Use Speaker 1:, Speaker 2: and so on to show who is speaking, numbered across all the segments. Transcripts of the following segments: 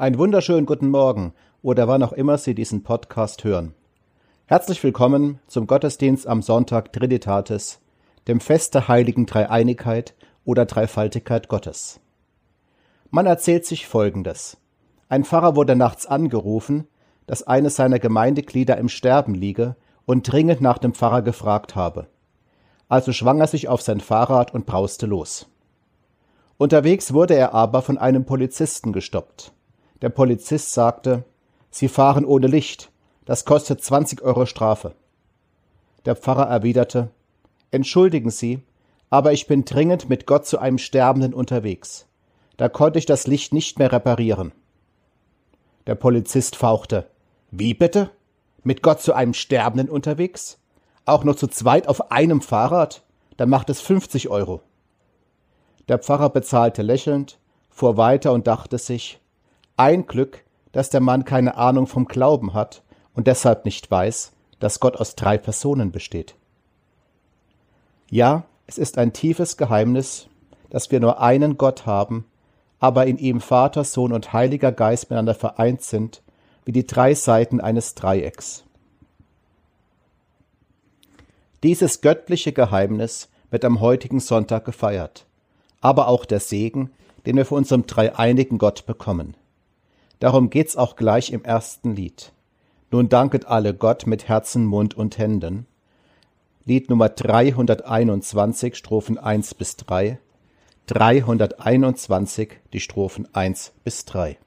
Speaker 1: Einen wunderschönen guten Morgen oder wann auch immer Sie diesen Podcast hören. Herzlich willkommen zum Gottesdienst am Sonntag Trinitatis, dem Fest der heiligen Dreieinigkeit oder Dreifaltigkeit Gottes. Man erzählt sich Folgendes. Ein Pfarrer wurde nachts angerufen, dass eines seiner Gemeindeglieder im Sterben liege und dringend nach dem Pfarrer gefragt habe. Also schwang er sich auf sein Fahrrad und brauste los. Unterwegs wurde er aber von einem Polizisten gestoppt. Der Polizist sagte, Sie fahren ohne Licht, das kostet 20 Euro Strafe. Der Pfarrer erwiderte, Entschuldigen Sie, aber ich bin dringend mit Gott zu einem Sterbenden unterwegs. Da konnte ich das Licht nicht mehr reparieren. Der Polizist fauchte. Wie bitte? Mit Gott zu einem Sterbenden unterwegs? Auch nur zu zweit auf einem Fahrrad? Dann macht es 50 Euro. Der Pfarrer bezahlte lächelnd, fuhr weiter und dachte sich, ein Glück, dass der Mann keine Ahnung vom Glauben hat und deshalb nicht weiß, dass Gott aus drei Personen besteht. Ja, es ist ein tiefes Geheimnis, dass wir nur einen Gott haben, aber in ihm Vater, Sohn und Heiliger Geist miteinander vereint sind, wie die drei Seiten eines Dreiecks. Dieses göttliche Geheimnis wird am heutigen Sonntag gefeiert, aber auch der Segen, den wir von unserem dreieinigen Gott bekommen. Darum geht's auch gleich im ersten Lied. Nun danket alle Gott mit Herzen, Mund und Händen. Lied Nummer 321, Strophen 1 bis 3. 321, die Strophen 1 bis 3.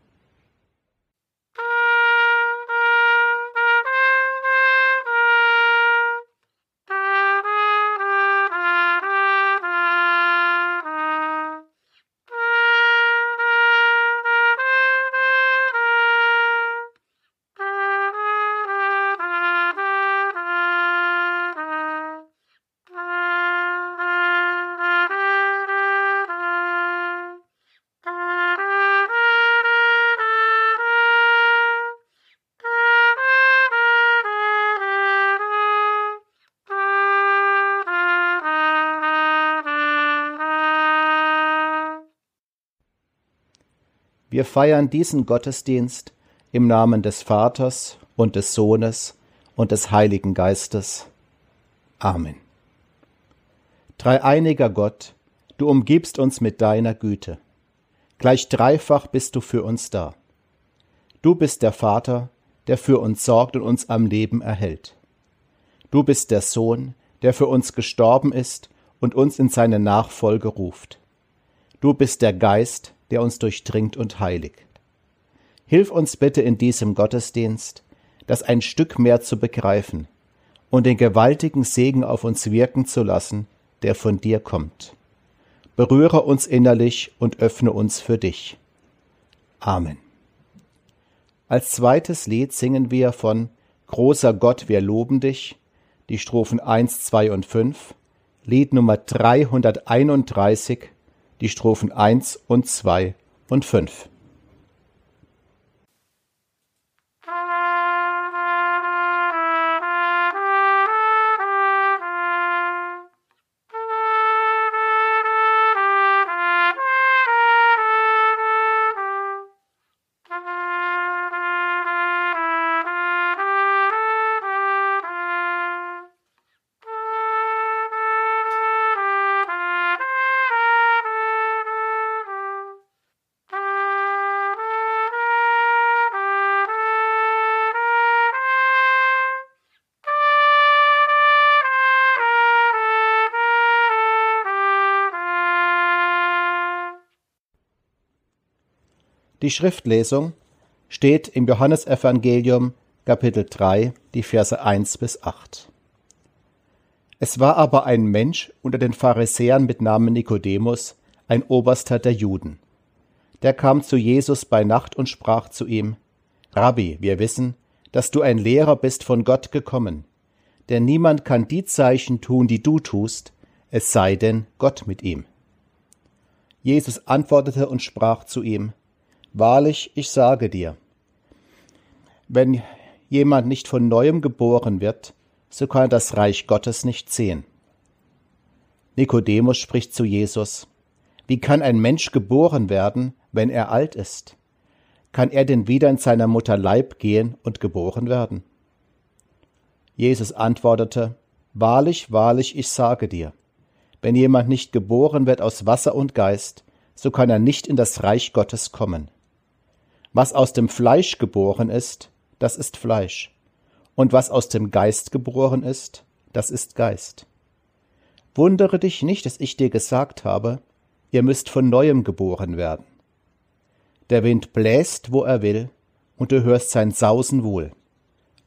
Speaker 1: Wir feiern diesen Gottesdienst im Namen des Vaters und des Sohnes und des Heiligen Geistes. Amen. Dreieiniger Gott, du umgibst uns mit deiner Güte. Gleich dreifach bist du für uns da. Du bist der Vater, der für uns sorgt und uns am Leben erhält. Du bist der Sohn, der für uns gestorben ist und uns in seine Nachfolge ruft. Du bist der Geist, der uns durchdringt und heiligt. Hilf uns bitte in diesem Gottesdienst, das ein Stück mehr zu begreifen und den gewaltigen Segen auf uns wirken zu lassen, der von dir kommt. Berühre uns innerlich und öffne uns für dich. Amen. Als zweites Lied singen wir von Großer Gott, wir loben dich, die Strophen 1, 2 und 5, Lied Nummer 331, die Strophen 1 und 2 und 5. Die Schriftlesung steht im Johannesevangelium Kapitel 3, die Verse 1 bis 8. Es war aber ein Mensch unter den Pharisäern mit Namen Nikodemus, ein Oberster der Juden. Der kam zu Jesus bei Nacht und sprach zu ihm, Rabbi, wir wissen, dass du ein Lehrer bist von Gott gekommen, denn niemand kann die Zeichen tun, die du tust, es sei denn Gott mit ihm. Jesus antwortete und sprach zu ihm, Wahrlich, ich sage dir, wenn jemand nicht von neuem geboren wird, so kann er das Reich Gottes nicht sehen. Nikodemus spricht zu Jesus, wie kann ein Mensch geboren werden, wenn er alt ist? kann er denn wieder in seiner Mutter Leib gehen und geboren werden? Jesus antwortete, Wahrlich, wahrlich, ich sage dir, wenn jemand nicht geboren wird aus Wasser und Geist, so kann er nicht in das Reich Gottes kommen. Was aus dem Fleisch geboren ist, das ist Fleisch, und was aus dem Geist geboren ist, das ist Geist. Wundere dich nicht, dass ich dir gesagt habe, ihr müsst von neuem geboren werden. Der Wind bläst, wo er will, und du hörst sein Sausen wohl,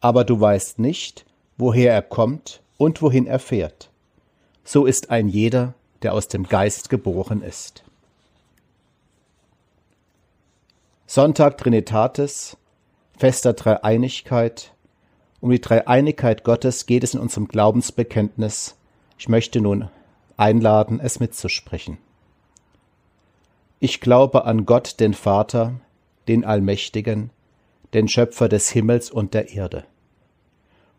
Speaker 1: aber du weißt nicht, woher er kommt und wohin er fährt. So ist ein jeder, der aus dem Geist geboren ist. Sonntag Trinitatis, fester Dreieinigkeit. Um die Dreieinigkeit Gottes geht es in unserem Glaubensbekenntnis. Ich möchte nun einladen, es mitzusprechen. Ich glaube an Gott, den Vater, den Allmächtigen, den Schöpfer des Himmels und der Erde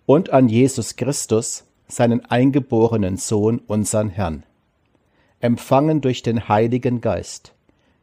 Speaker 1: und an Jesus Christus, seinen eingeborenen Sohn, unsern Herrn, empfangen durch den Heiligen Geist,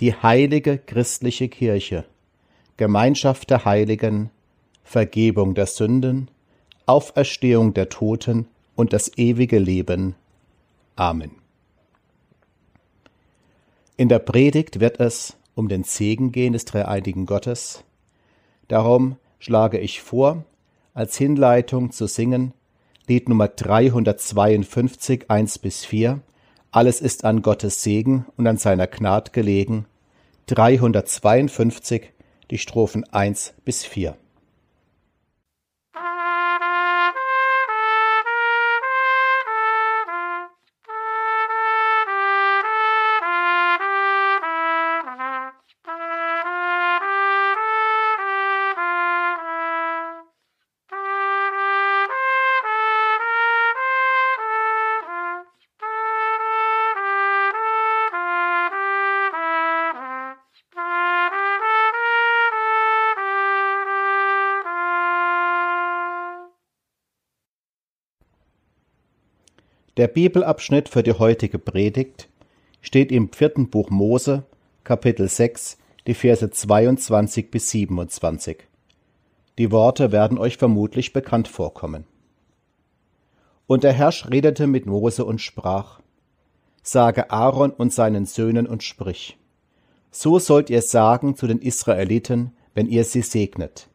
Speaker 1: die heilige christliche Kirche, Gemeinschaft der Heiligen, Vergebung der Sünden, Auferstehung der Toten und das ewige Leben. Amen. In der Predigt wird es um den Segen gehen des dreieinigen Gottes. Darum schlage ich vor, als Hinleitung zu singen Lied Nummer 352, 1 bis 4. Alles ist an Gottes Segen und an seiner Gnad gelegen. 352, die Strophen 1 bis 4. Der Bibelabschnitt für die heutige Predigt steht im vierten Buch Mose, Kapitel 6, die Verse 22 bis 27. Die Worte werden euch vermutlich bekannt vorkommen. Und der Herr redete mit Mose und sprach, Sage Aaron und seinen Söhnen und sprich, so sollt ihr sagen zu den Israeliten, wenn ihr sie segnet.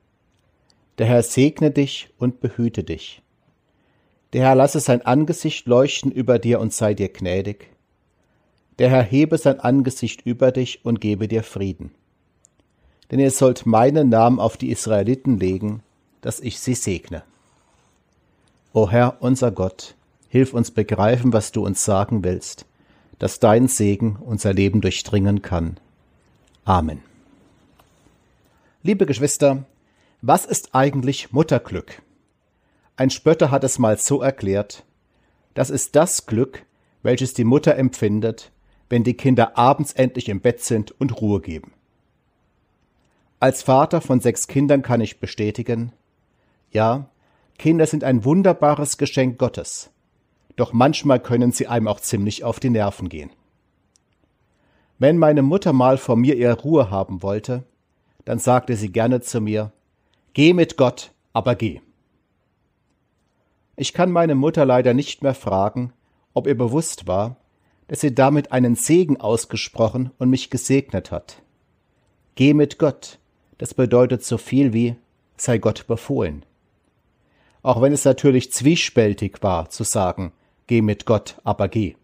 Speaker 1: Der Herr segne dich und behüte dich. Der Herr lasse sein Angesicht leuchten über dir und sei dir gnädig. Der Herr hebe sein Angesicht über dich und gebe dir Frieden. Denn ihr sollt meinen Namen auf die Israeliten legen, dass ich sie segne. O Herr, unser Gott, hilf uns begreifen, was du uns sagen willst, dass dein Segen unser Leben durchdringen kann. Amen. Liebe Geschwister, was ist eigentlich Mutterglück? Ein Spötter hat es mal so erklärt, das ist das Glück, welches die Mutter empfindet, wenn die Kinder abends endlich im Bett sind und Ruhe geben. Als Vater von sechs Kindern kann ich bestätigen, ja, Kinder sind ein wunderbares Geschenk Gottes, doch manchmal können sie einem auch ziemlich auf die Nerven gehen. Wenn meine Mutter mal vor mir ihre Ruhe haben wollte, dann sagte sie gerne zu mir, Geh mit Gott, aber geh. Ich kann meine Mutter leider nicht mehr fragen, ob ihr bewusst war, dass sie damit einen Segen ausgesprochen und mich gesegnet hat. Geh mit Gott, das bedeutet so viel wie sei Gott befohlen. Auch wenn es natürlich zwiespältig war zu sagen, geh mit Gott, aber geh.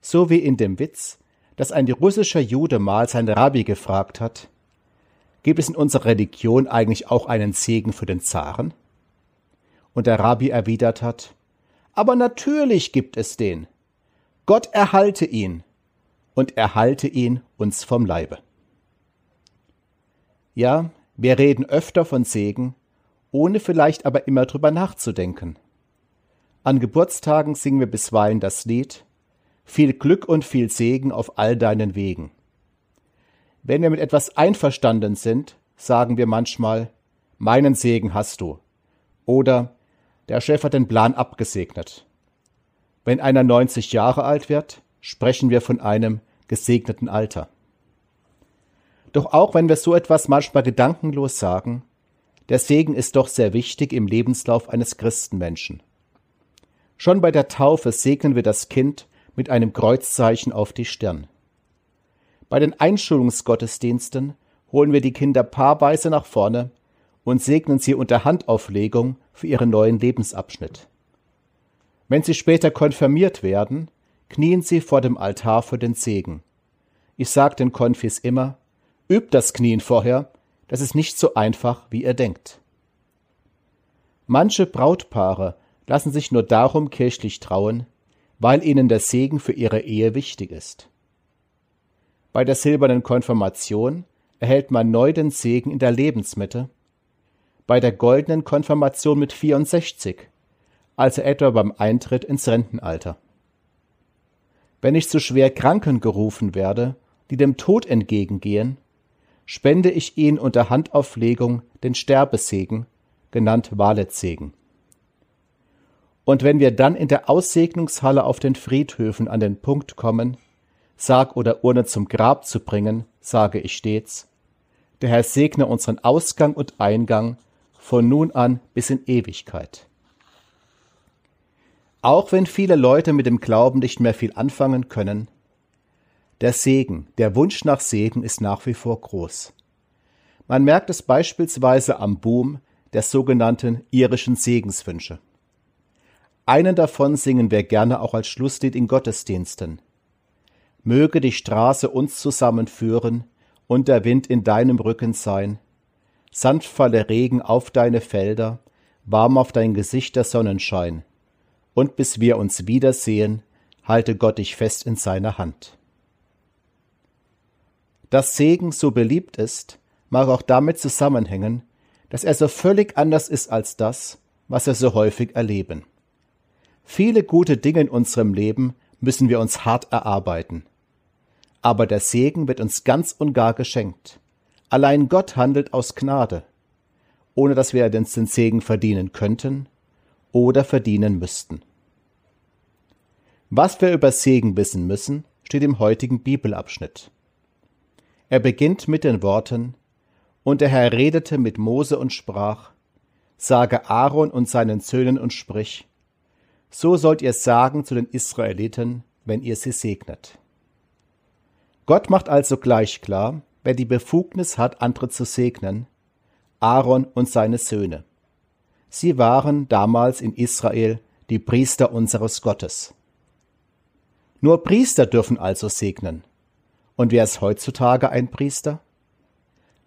Speaker 1: So wie in dem Witz, dass ein russischer Jude mal seinen Rabbi gefragt hat, gibt es in unserer Religion eigentlich auch einen Segen für den Zaren? Und der Rabbi erwidert hat, aber natürlich gibt es den. Gott erhalte ihn und erhalte ihn uns vom Leibe. Ja, wir reden öfter von Segen, ohne vielleicht aber immer drüber nachzudenken. An Geburtstagen singen wir bisweilen das Lied Viel Glück und viel Segen auf all deinen Wegen. Wenn wir mit etwas einverstanden sind, sagen wir manchmal Meinen Segen hast du oder Der Chef hat den Plan abgesegnet. Wenn einer 90 Jahre alt wird, sprechen wir von einem gesegneten Alter. Doch auch wenn wir so etwas manchmal gedankenlos sagen, der Segen ist doch sehr wichtig im Lebenslauf eines Christenmenschen. Schon bei der Taufe segnen wir das Kind mit einem Kreuzzeichen auf die Stirn. Bei den Einschulungsgottesdiensten holen wir die Kinder paarweise nach vorne und segnen sie unter Handauflegung für ihren neuen Lebensabschnitt. Wenn sie später konfirmiert werden, knien sie vor dem Altar für den Segen. Ich sage den Konfis immer, übt das Knien vorher, das ist nicht so einfach, wie ihr denkt. Manche Brautpaare lassen sich nur darum kirchlich trauen, weil ihnen der Segen für ihre Ehe wichtig ist. Bei der silbernen Konfirmation erhält man neu den Segen in der Lebensmitte, bei der goldenen Konfirmation mit 64, also etwa beim Eintritt ins Rentenalter. Wenn ich zu schwer Kranken gerufen werde, die dem Tod entgegengehen, spende ich ihnen unter Handauflegung den Sterbesegen, genannt Waletsegen. Und wenn wir dann in der Aussegnungshalle auf den Friedhöfen an den Punkt kommen, Sarg oder Urne zum Grab zu bringen, sage ich stets, der Herr segne unseren Ausgang und Eingang von nun an bis in Ewigkeit. Auch wenn viele Leute mit dem Glauben nicht mehr viel anfangen können, der Segen, der Wunsch nach Segen ist nach wie vor groß. Man merkt es beispielsweise am Boom der sogenannten irischen Segenswünsche. Einen davon singen wir gerne auch als Schlusslied in Gottesdiensten. Möge die Straße uns zusammenführen und der Wind in deinem Rücken sein. Sanft falle Regen auf deine Felder, warm auf dein Gesicht der Sonnenschein und bis wir uns wiedersehen, halte Gott dich fest in seiner Hand. Dass Segen so beliebt ist, mag auch damit zusammenhängen, dass er so völlig anders ist als das, was wir so häufig erleben. Viele gute Dinge in unserem Leben müssen wir uns hart erarbeiten. Aber der Segen wird uns ganz und gar geschenkt. Allein Gott handelt aus Gnade, ohne dass wir den Segen verdienen könnten oder verdienen müssten. Was wir über Segen wissen müssen, steht im heutigen Bibelabschnitt. Er beginnt mit den Worten, Und der Herr redete mit Mose und sprach, Sage Aaron und seinen Söhnen und sprich, So sollt ihr sagen zu den Israeliten, wenn ihr sie segnet. Gott macht also gleich klar, wer die Befugnis hat, andere zu segnen, Aaron und seine Söhne. Sie waren damals in Israel die Priester unseres Gottes. Nur Priester dürfen also segnen. Und wer ist heutzutage ein Priester?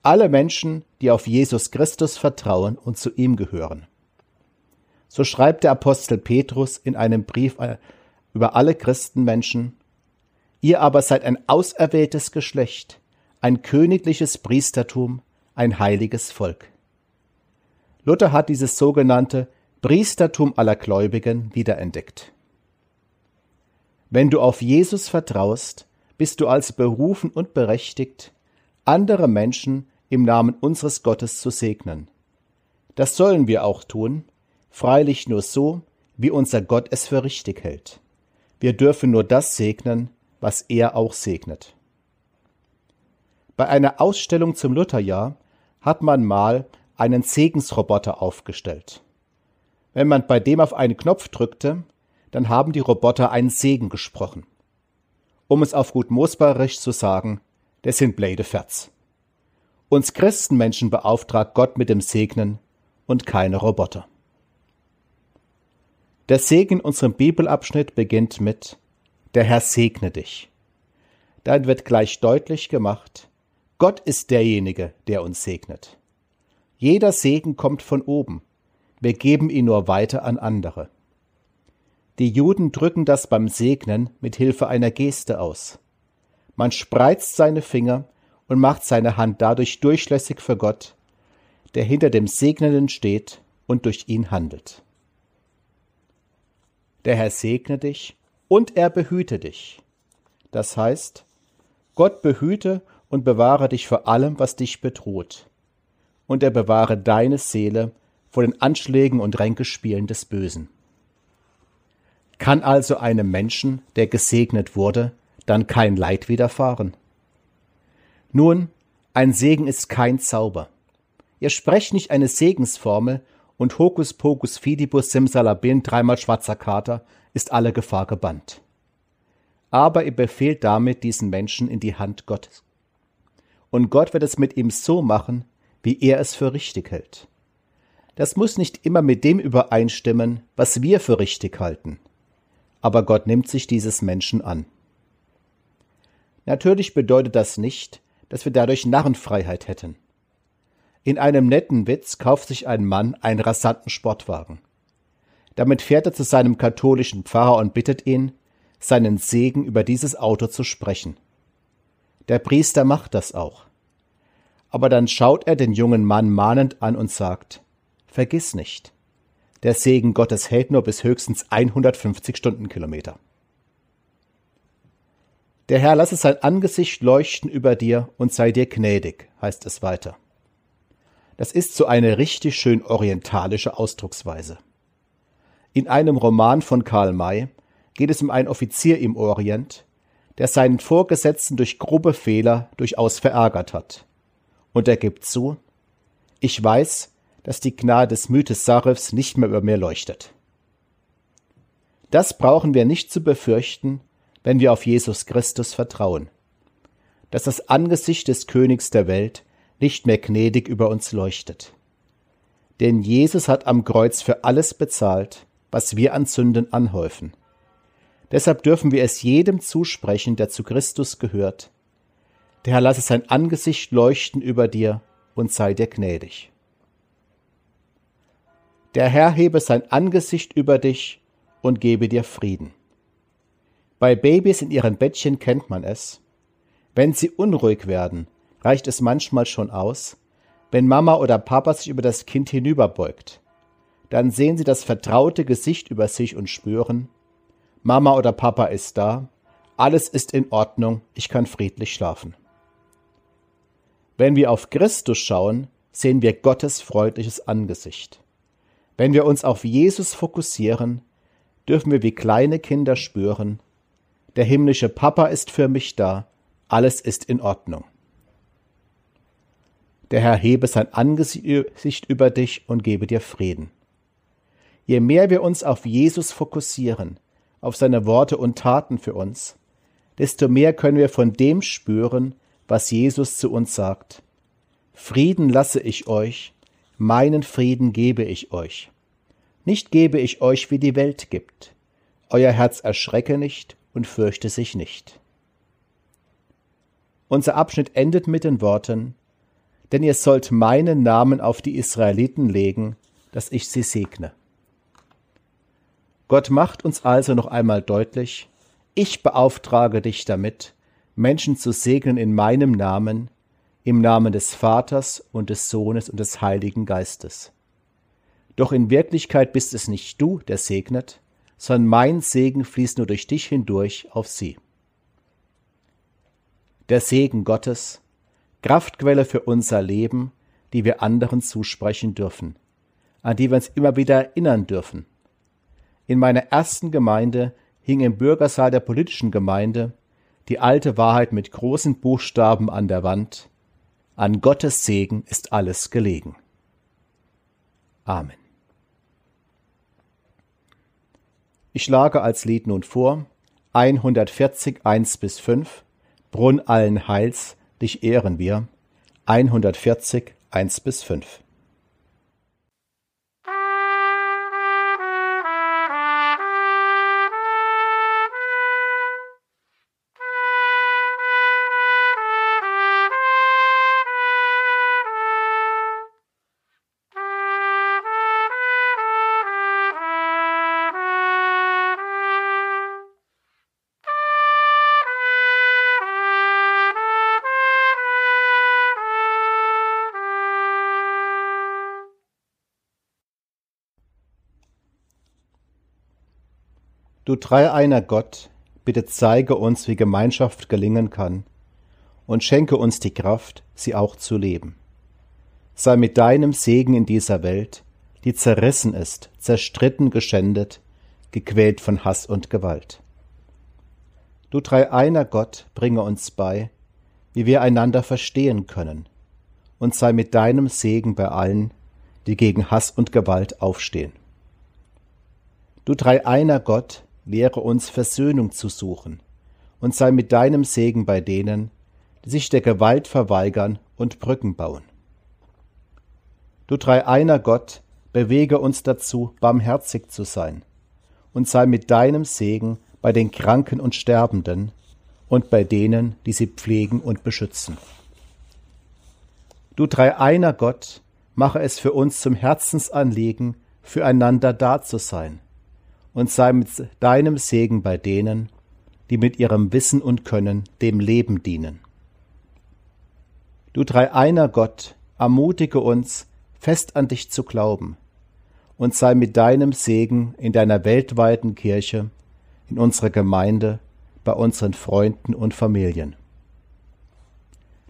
Speaker 1: Alle Menschen, die auf Jesus Christus vertrauen und zu ihm gehören. So schreibt der Apostel Petrus in einem Brief äh, über alle Christenmenschen, Ihr aber seid ein auserwähltes Geschlecht, ein königliches Priestertum, ein heiliges Volk. Luther hat dieses sogenannte Priestertum aller Gläubigen wiederentdeckt. Wenn du auf Jesus vertraust, bist du als berufen und berechtigt, andere Menschen im Namen unseres Gottes zu segnen. Das sollen wir auch tun, freilich nur so, wie unser Gott es für richtig hält. Wir dürfen nur das segnen, was er auch segnet. Bei einer Ausstellung zum Lutherjahr hat man mal einen Segensroboter aufgestellt. Wenn man bei dem auf einen Knopf drückte, dann haben die Roboter einen Segen gesprochen. Um es auf gut Moosbarisch zu sagen, das sind Blade. Uns Christenmenschen beauftragt Gott mit dem Segnen und keine Roboter. Der Segen in unserem Bibelabschnitt beginnt mit Der Herr segne dich. Dann wird gleich deutlich gemacht, Gott ist derjenige, der uns segnet. Jeder Segen kommt von oben. Wir geben ihn nur weiter an andere. Die Juden drücken das beim Segnen mit Hilfe einer Geste aus. Man spreizt seine Finger und macht seine Hand dadurch durchlässig für Gott, der hinter dem Segnenden steht und durch ihn handelt. Der Herr segne dich und er behüte dich. Das heißt, Gott behüte und bewahre dich vor allem, was dich bedroht. Und er bewahre deine Seele vor den Anschlägen und Ränkespielen des Bösen. Kann also einem Menschen, der gesegnet wurde, dann kein Leid widerfahren? Nun, ein Segen ist kein Zauber. Ihr sprecht nicht eine Segensformel und Hokus Pokus Fidibus Simsalabim dreimal schwarzer Kater ist alle Gefahr gebannt. Aber ihr befehlt damit diesen Menschen in die Hand Gottes. Und Gott wird es mit ihm so machen, wie er es für richtig hält. Das muss nicht immer mit dem übereinstimmen, was wir für richtig halten. Aber Gott nimmt sich dieses Menschen an. Natürlich bedeutet das nicht, dass wir dadurch Narrenfreiheit hätten. In einem netten Witz kauft sich ein Mann einen rasanten Sportwagen. Damit fährt er zu seinem katholischen Pfarrer und bittet ihn, seinen Segen über dieses Auto zu sprechen. Der Priester macht das auch. Aber dann schaut er den jungen Mann mahnend an und sagt, Vergiss nicht, der Segen Gottes hält nur bis höchstens 150 Stundenkilometer. Der Herr lasse sein Angesicht leuchten über dir und sei dir gnädig, heißt es weiter. Das ist so eine richtig schön orientalische Ausdrucksweise. In einem Roman von Karl May geht es um einen Offizier im Orient, der seinen Vorgesetzten durch grobe Fehler durchaus verärgert hat. Und er gibt zu, ich weiß, dass die Gnade des Mythes Sarevs nicht mehr über mir leuchtet. Das brauchen wir nicht zu befürchten, wenn wir auf Jesus Christus vertrauen, dass das Angesicht des Königs der Welt nicht mehr gnädig über uns leuchtet. Denn Jesus hat am Kreuz für alles bezahlt, was wir an Sünden anhäufen. Deshalb dürfen wir es jedem zusprechen, der zu Christus gehört. Der Herr lasse sein Angesicht leuchten über dir und sei dir gnädig. Der Herr hebe sein Angesicht über dich und gebe dir Frieden. Bei Babys in ihren Bettchen kennt man es. Wenn sie unruhig werden, reicht es manchmal schon aus, wenn Mama oder Papa sich über das Kind hinüberbeugt. Dann sehen sie das vertraute Gesicht über sich und spüren, Mama oder Papa ist da, alles ist in Ordnung, ich kann friedlich schlafen. Wenn wir auf Christus schauen, sehen wir Gottes freundliches Angesicht. Wenn wir uns auf Jesus fokussieren, dürfen wir wie kleine Kinder spüren, der himmlische Papa ist für mich da, alles ist in Ordnung. Der Herr hebe sein Angesicht über dich und gebe dir Frieden. Je mehr wir uns auf Jesus fokussieren, auf seine Worte und Taten für uns, desto mehr können wir von dem spüren, was Jesus zu uns sagt. Frieden lasse ich euch, meinen Frieden gebe ich euch. Nicht gebe ich euch, wie die Welt gibt. Euer Herz erschrecke nicht und fürchte sich nicht. Unser Abschnitt endet mit den Worten, denn ihr sollt meinen Namen auf die Israeliten legen, dass ich sie segne. Gott macht uns also noch einmal deutlich, ich beauftrage dich damit, Menschen zu segnen in meinem Namen, im Namen des Vaters und des Sohnes und des Heiligen Geistes. Doch in Wirklichkeit bist es nicht du, der segnet, sondern mein Segen fließt nur durch dich hindurch auf sie. Der Segen Gottes, Kraftquelle für unser Leben, die wir anderen zusprechen dürfen, an die wir uns immer wieder erinnern dürfen. In meiner ersten Gemeinde hing im Bürgersaal der politischen Gemeinde die alte Wahrheit mit großen Buchstaben an der Wand. An Gottes Segen ist alles gelegen. Amen. Ich schlage als Lied nun vor 140 1 bis 5 Brunn allen Heils, dich ehren wir 140 1 bis 5 Du dreieiner Gott, bitte zeige uns, wie Gemeinschaft gelingen kann, und schenke uns die Kraft, sie auch zu leben. Sei mit deinem Segen in dieser Welt, die zerrissen ist, zerstritten, geschändet, gequält von Hass und Gewalt. Du dreieiner Gott, bringe uns bei, wie wir einander verstehen können, und sei mit deinem Segen bei allen, die gegen Hass und Gewalt aufstehen. Du dreieiner Gott, lehre uns Versöhnung zu suchen, und sei mit deinem Segen bei denen, die sich der Gewalt verweigern und Brücken bauen. Du dreieiner Gott, bewege uns dazu, barmherzig zu sein, und sei mit deinem Segen bei den Kranken und Sterbenden und bei denen, die sie pflegen und beschützen. Du dreieiner Gott, mache es für uns zum Herzensanliegen, füreinander da zu sein, und sei mit deinem Segen bei denen, die mit ihrem Wissen und Können dem Leben dienen. Du dreieiner Gott, ermutige uns, fest an dich zu glauben, und sei mit deinem Segen in deiner weltweiten Kirche, in unserer Gemeinde, bei unseren Freunden und Familien.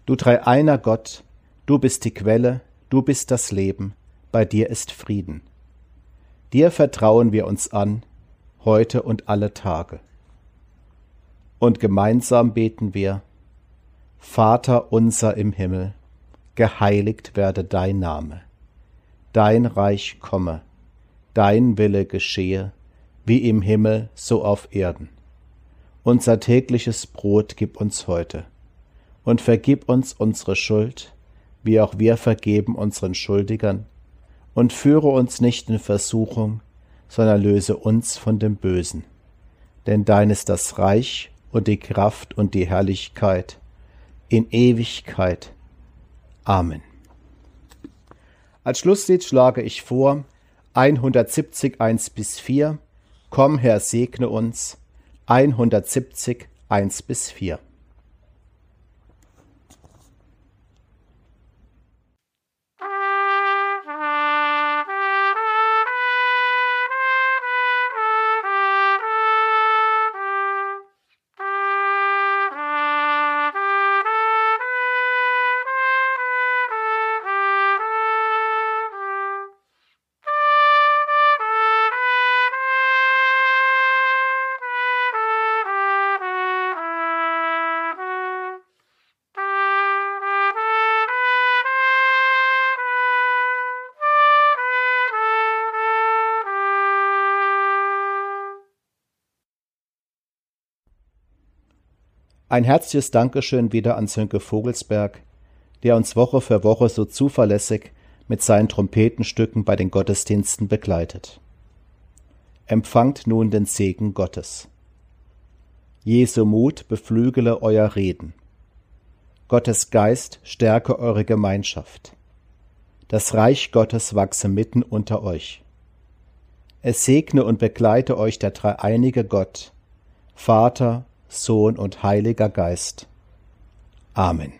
Speaker 1: Du dreieiner Gott, du bist die Quelle, du bist das Leben, bei dir ist Frieden. Dir vertrauen wir uns an, heute und alle Tage. Und gemeinsam beten wir, Vater unser im Himmel, geheiligt werde dein Name, dein Reich komme, dein Wille geschehe, wie im Himmel so auf Erden. Unser tägliches Brot gib uns heute, und vergib uns unsere Schuld, wie auch wir vergeben unseren Schuldigern, und führe uns nicht in Versuchung, sondern löse uns von dem Bösen. Denn dein ist das Reich und die Kraft und die Herrlichkeit in Ewigkeit. Amen. Als Schlusslied schlage ich vor 170 1 bis 4 Komm Herr segne uns 170 1 bis 4 Ein herzliches Dankeschön wieder an Sönke Vogelsberg, der uns Woche für Woche so zuverlässig mit seinen Trompetenstücken bei den Gottesdiensten begleitet. Empfangt nun den Segen Gottes. Jesu Mut beflügele euer Reden. Gottes Geist stärke eure Gemeinschaft. Das Reich Gottes wachse mitten unter euch. Es segne und begleite euch der dreieinige Gott, Vater, Sohn und Heiliger Geist. Amen.